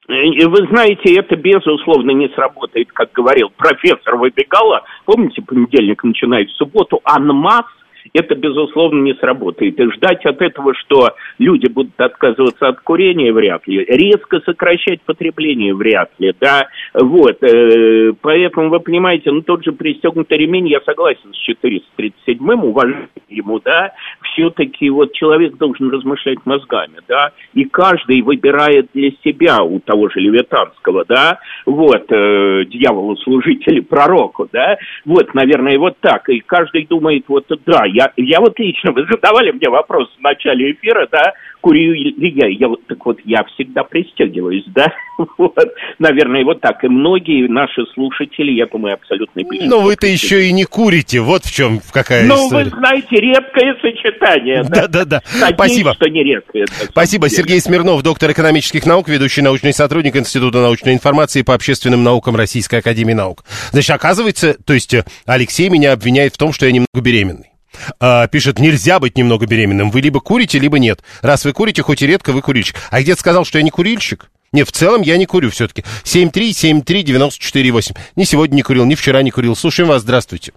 Э, вы знаете, это безусловно не сработает, как говорил профессор Выбегала. Помните, понедельник начинает в субботу, анмасс это, безусловно, не сработает. И ждать от этого, что люди будут отказываться от курения, вряд ли. Резко сокращать потребление, вряд ли, да. Вот, э, поэтому, вы понимаете, ну, тот же пристегнутый ремень, я согласен с 437-м, уважаю ему, да, все-таки вот человек должен размышлять мозгами, да, и каждый выбирает для себя у того же Левитанского, да, вот, э, дьяволу служители пророку, да, вот, наверное, вот так, и каждый думает, вот, да, я, я вот лично, вы задавали мне вопрос в начале эфира, да, курю ли я, я вот, так вот, я всегда пристегиваюсь, да, [laughs] вот, наверное, вот так, и многие наши слушатели, я думаю, абсолютно Но вы-то еще и не курите, вот в чем какая ну, история. Ну, вы знаете, редкое сочетание. Да-да-да, спасибо. что не редкое. Спасибо, Сергей Смирнов, доктор экономических наук, ведущий научный сотрудник Института научной информации по общественным наукам Российской Академии Наук. Значит, оказывается, то есть э, Алексей меня обвиняет в том, что я немного беременный. А, пишет, нельзя быть немного беременным. Вы либо курите, либо нет. Раз вы курите, хоть и редко, вы курильщик. А где-то сказал, что я не курильщик? Не, в целом я не курю все-таки. 7373948. Ни сегодня не курил, ни вчера не курил. Слушаем вас, здравствуйте.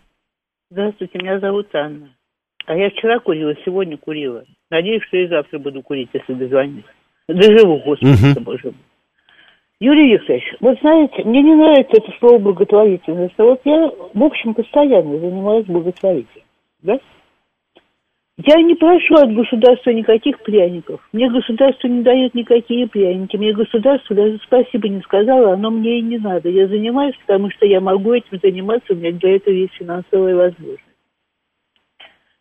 Здравствуйте, меня зовут Анна. А я вчера курила, сегодня курила. Надеюсь, что и завтра буду курить, если дозвонюсь. Доживу, господи, угу. боже мой. Юрий Викторович, вот знаете, мне не нравится это слово благотворительность. А вот я, в общем, постоянно занимаюсь благотворительностью да? Я не прошу от государства никаких пряников. Мне государство не дает никакие пряники. Мне государство даже спасибо не сказала, оно мне и не надо. Я занимаюсь, потому что я могу этим заниматься, у меня для этого есть финансовая возможность.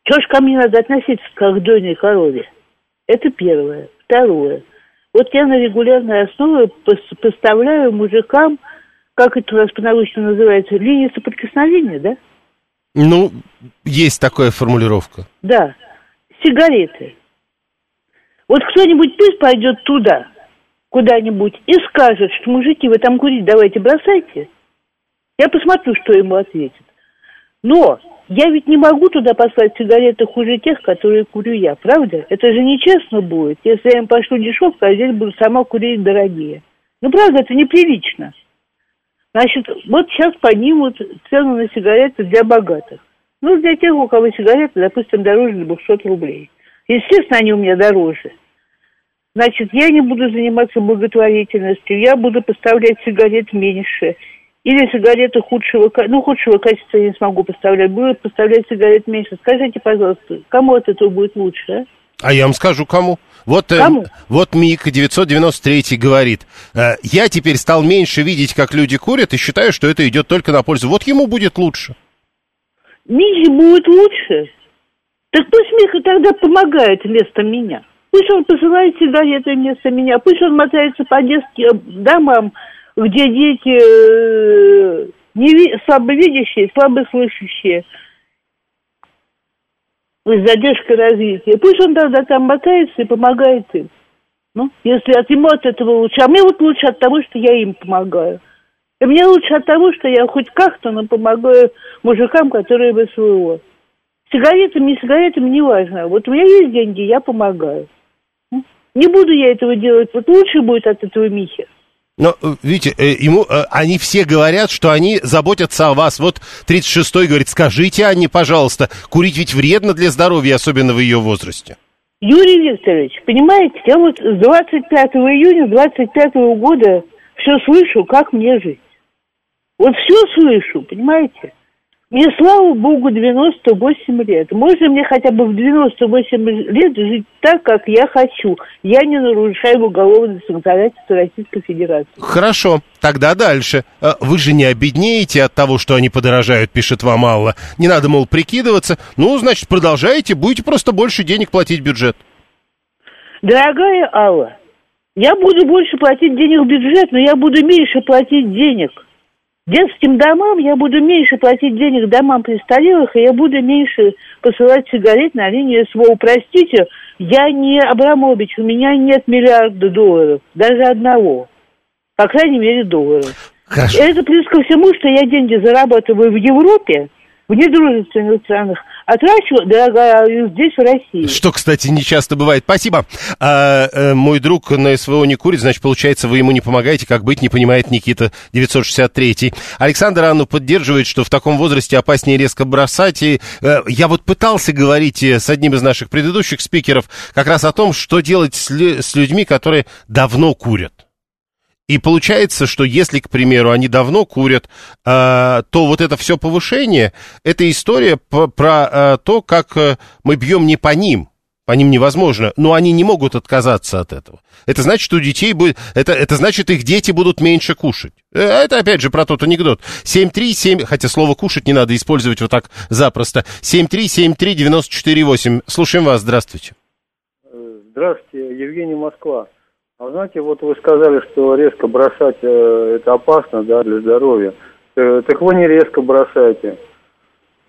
Чего ж ко мне надо относиться как к дойной корове? Это первое. Второе. Вот я на регулярной основе поставляю мужикам, как это у нас по-научно называется, линии соприкосновения, да? Ну, есть такая формулировка. Да. Сигареты. Вот кто-нибудь пусть пойдет туда, куда-нибудь, и скажет, что мужики, вы там курить давайте бросайте. Я посмотрю, что ему ответит. Но я ведь не могу туда послать сигареты хуже тех, которые курю я, правда? Это же нечестно будет, если я им пошлю дешевку, а здесь буду сама курить дорогие. Ну, правда, это неприлично. Значит, вот сейчас поднимут цену на сигареты для богатых. Ну, для тех, у кого сигареты, допустим, дороже 200 рублей. Естественно, они у меня дороже. Значит, я не буду заниматься благотворительностью, я буду поставлять сигарет меньше. Или сигареты худшего, ну, худшего качества я не смогу поставлять. Будут поставлять сигарет меньше. Скажите, пожалуйста, кому от этого будет лучше, а? А я вам скажу, кому. Вот, э, Кому? вот Мик 993 говорит, э, я теперь стал меньше видеть, как люди курят, и считаю, что это идет только на пользу. Вот ему будет лучше. Михе будет лучше. Так пусть Миха тогда помогает вместо меня. Пусть он посылает сигареты вместо меня. Пусть он мотается по детским домам, где дети э, неви- слабовидящие, слабослышащие, с задержкой развития. Пусть он тогда там мотается и помогает им. Ну, если от ему от этого лучше. А мне вот лучше от того, что я им помогаю. И мне лучше от того, что я хоть как-то, но помогаю мужикам, которые в СВО. Сигаретами, не сигаретами, не важно. Вот у меня есть деньги, я помогаю. М? Не буду я этого делать. Вот лучше будет от этого Михи. Но, э, видите, э, ему, э, они все говорят, что они заботятся о вас. Вот 36-й говорит, скажите Анне, пожалуйста, курить ведь вредно для здоровья, особенно в ее возрасте. Юрий Викторович, понимаете, я вот с 25 июня 25 года все слышу, как мне жить. Вот все слышу, понимаете? Мне, слава богу, 98 лет. Можно мне хотя бы в 98 лет жить так, как я хочу. Я не нарушаю уголовное законодательство Российской Федерации. Хорошо, тогда дальше. Э, Вы же не обеднеете от того, что они подорожают, пишет вам Алла. Не надо, мол, прикидываться. Ну, значит, продолжаете, будете просто больше денег платить в бюджет. Дорогая Алла, я буду больше платить денег в бюджет, но я буду меньше платить денег детским домам, я буду меньше платить денег домам престарелых, и я буду меньше посылать сигарет на линию СВО. Простите, я не Абрамович, у меня нет миллиарда долларов, даже одного. По крайней мере, долларов. Хорошо. Это плюс ко всему, что я деньги зарабатываю в Европе, в недружественных странах, а трачу, дорогая, здесь, в России. Что, кстати, не часто бывает. Спасибо. А, э, мой друг на СВО не курит, значит, получается, вы ему не помогаете, как быть, не понимает Никита 963. Александр Анну поддерживает, что в таком возрасте опаснее резко бросать. И э, я вот пытался говорить э, с одним из наших предыдущих спикеров как раз о том, что делать с, лю- с людьми, которые давно курят. И получается, что если, к примеру, они давно курят, э, то вот это все повышение, это история по- про э, то, как э, мы бьем не по ним, по ним невозможно, но они не могут отказаться от этого. Это значит, что у детей будет, это, это значит, их дети будут меньше кушать. Э, Это опять же про тот анекдот. 737, хотя слово кушать не надо использовать вот так запросто. 7373948. Слушаем вас, здравствуйте. Здравствуйте, Евгений Москва. А знаете, вот вы сказали, что резко бросать э, это опасно, да, для здоровья. Э, так вы не резко бросаете.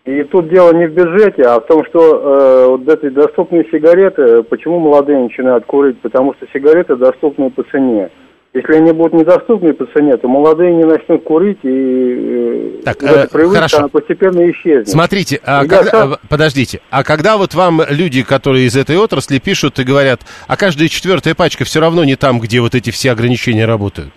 И тут дело не в бюджете, а в том, что э, вот эти доступные сигареты, почему молодые начинают курить? Потому что сигареты доступны по цене. Если они будут недоступны по цене, то молодые не начнут курить, и э, Так, вот эта э, привычка хорошо. она постепенно исчезнет. Смотрите, а когда- сам- а, подождите, а когда вот вам люди, которые из этой отрасли пишут и говорят, а каждая четвертая пачка все равно не там, где вот эти все ограничения работают?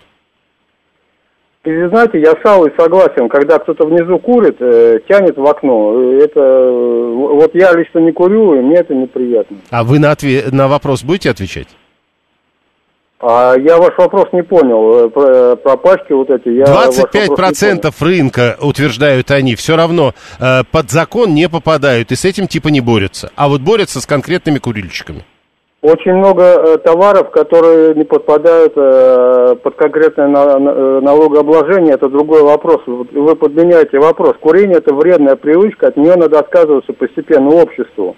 И знаете, я с Аллой согласен, когда кто-то внизу курит, э, тянет в окно, э, это, э, вот я лично не курю, и мне это неприятно. А вы на, отве- на вопрос будете отвечать? А я ваш вопрос не понял, э, про, про пачки вот эти. Я ваш вопрос не 25% рынка, утверждают они, все равно э, под закон не попадают и с этим типа не борются. А вот борются с конкретными курильщиками. Очень много э, товаров, которые не подпадают э, под конкретное на- на- э, налогообложение, это другой вопрос. Вы подменяете вопрос. Курение это вредная привычка, от нее надо отказываться постепенно обществу.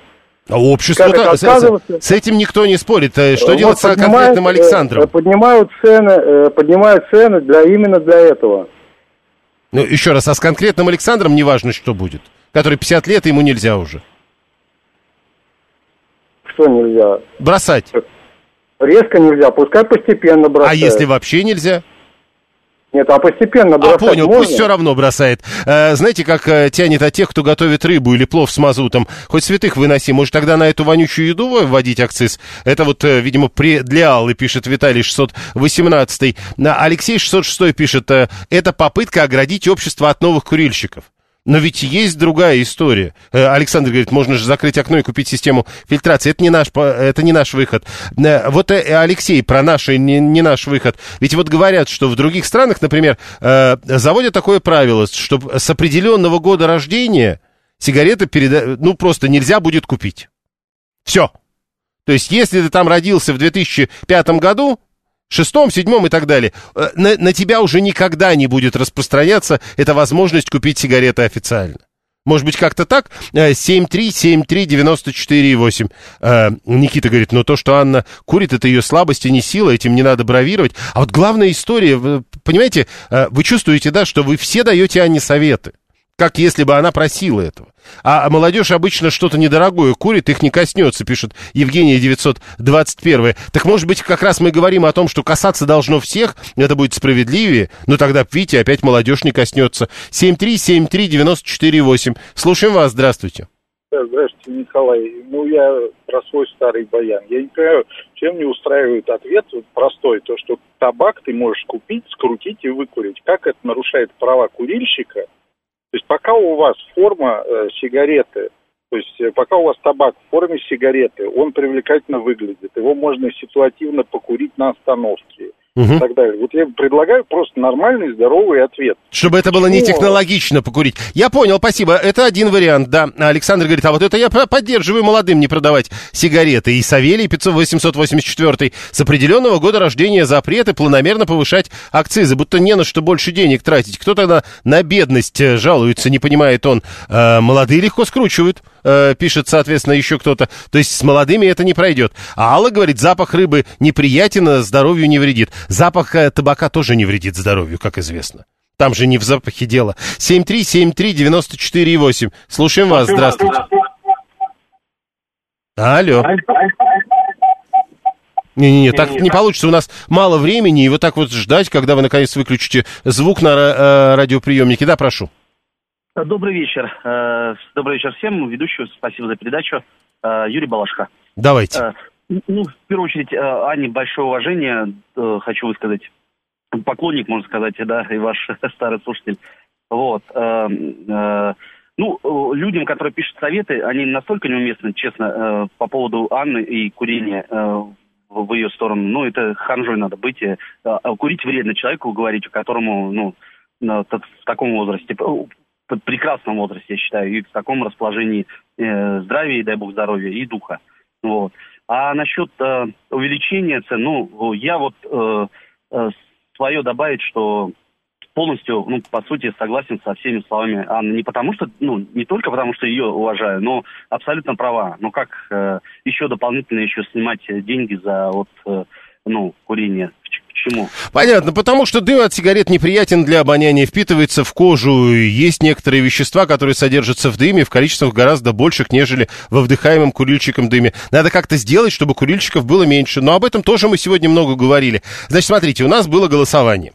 А общество Как с, с этим никто не спорит. Э, Что Вот делать с конкретным э, Александром? Поднимают цены, э, поднимают цены для именно для этого. Ну, еще раз, а с конкретным Александром неважно, что будет. Который 50 лет, ему нельзя уже. Что нельзя? Бросать. Резко нельзя, пускай постепенно А бросают. если вообще нельзя? Нет, а постепенно А, бросать понял, можно? пусть все равно бросает. Э, знаете, как э, тянет от тех, кто готовит рыбу или плов с мазутом. Хоть святых выноси, может тогда на эту вонючую еду вводить акциз? Это вот, э, видимо, при, для Аллы пишет Виталий 618. А Алексей 606 пишет, это попытка оградить общество от новых курильщиков. Но ведь есть другая история. Э, Александр говорит, можно же закрыть окно и купить систему фильтрации. Это не наш, это не наш выход. Э, вот э, Алексей про наш не, не наш выход. Ведь вот говорят, что в других странах, например, заводят такое правило, что с определенного года рождения сигареты переда... ну просто нельзя будет купить. Все. То есть, если ты там родился в 2005 году, шестом, седьмом и так далее, э, на, на тебя уже никогда не будет распространяться эта возможность купить сигареты официально. Может быть, как-то так? 7373948. Э, э, Никита говорит, ну то, что Анна курит, это ее слабость и не сила, этим не надо бравировать. А вот главная история, понимаете, вы чувствуете, да, что вы все даете Анне советы как если бы она просила этого. А молодежь обычно что-то недорогое курит, их не коснется, пишет Евгения 921. Так может быть, как раз мы говорим о том, что касаться должно всех, это будет справедливее, но тогда, видите, опять молодежь не коснется. 7373948. Слушаем вас, здравствуйте. Здравствуйте, Николай. Ну, я про свой старый баян. Я не понимаю, чем не устраивает ответ простой, то, что табак ты можешь купить, скрутить и выкурить. Как это нарушает права курильщика – то есть пока у вас форма э, сигареты, то есть э, пока у вас табак в форме сигареты, он привлекательно выглядит. Его можно ситуативно покурить на остановке угу. и так далее. Вот я предлагаю просто нормальный, здоровый ответ. Чтобы это было не технологично покурить. Я понял, спасибо. Это один вариант, да. Александр говорит, а вот это я поддерживаю молодым не продавать сигареты. И Савелий 884 с определенного года рождения запреты планомерно повышать акцизы, будто не на что больше денег тратить. Кто-то на, на бедность э, жалуется, не понимает он. Э, молодые легко скручивают э, пишет, соответственно, еще кто-то. То есть с молодыми это не пройдет. А Алла говорит, запах рыбы неприятен, а здоровью не вредит. Запах э, табака тоже не вредит здоровью, как известно. Там же не в запахе дело. 7373948. Слушаем вас. Здравствуйте. Алло. Не-не-не, так не получится. У нас мало времени, и вот так вот ждать, когда вы наконец выключите звук на э, радиоприемнике. Да, прошу. Добрый вечер. Э, добрый вечер всем. Ведущую спасибо за передачу. Э, Юрий Балашка. Давайте. Э, ну, в первую очередь, Ане большое уважение хочу высказать. Поклонник, можно сказать, да, и ваш [laughs] старый слушатель. Вот. Ну, людям, которые пишут советы, они настолько неуместны, честно, по поводу Анны и курения в ее сторону. Ну, это ханжой надо быть. Курить вредно человеку, говорить, которому, ну, в таком возрасте в прекрасном возрасте, я считаю, и в таком расположении э, здравия, дай бог здоровья, и духа. Вот. А насчет э, увеличения цен, ну, я вот э, э, свое добавить, что полностью, ну, по сути, согласен со всеми словами Анны. Не потому что, ну, не только потому что ее уважаю, но абсолютно права. Но как э, еще дополнительно еще снимать деньги за вот, э, ну, курение Почему? Понятно, потому что дым от сигарет неприятен для обоняния, впитывается в кожу. Есть некоторые вещества, которые содержатся в дыме в количествах гораздо больших, нежели во вдыхаемом курильщиком дыме. Надо как-то сделать, чтобы курильщиков было меньше. Но об этом тоже мы сегодня много говорили. Значит, смотрите, у нас было голосование.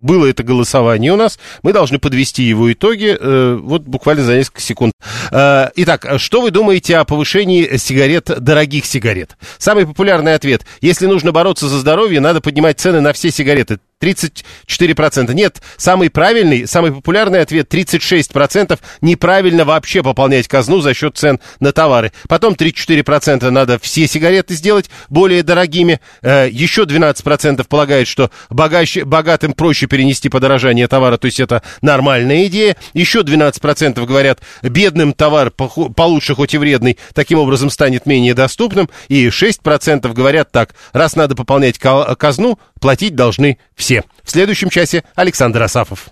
Было это голосование у нас, мы должны подвести его итоги, э, вот буквально за несколько секунд. Э, итак, что вы думаете о повышении сигарет, дорогих сигарет? Самый популярный ответ. Если нужно бороться за здоровье, надо поднимать цены на все сигареты. 34%. Нет, самый правильный, самый популярный ответ 36% неправильно вообще пополнять казну за счет цен на товары. Потом 34% надо все сигареты сделать более дорогими. Э, еще 12% полагает, что богаче, богатым проще перенести подорожание товара, то есть это нормальная идея. Еще 12% говорят, бедным товар получше, хоть и вредный, таким образом станет менее доступным. И 6% говорят так, раз надо пополнять казну, платить должны все. В следующем часе Александр Асафов.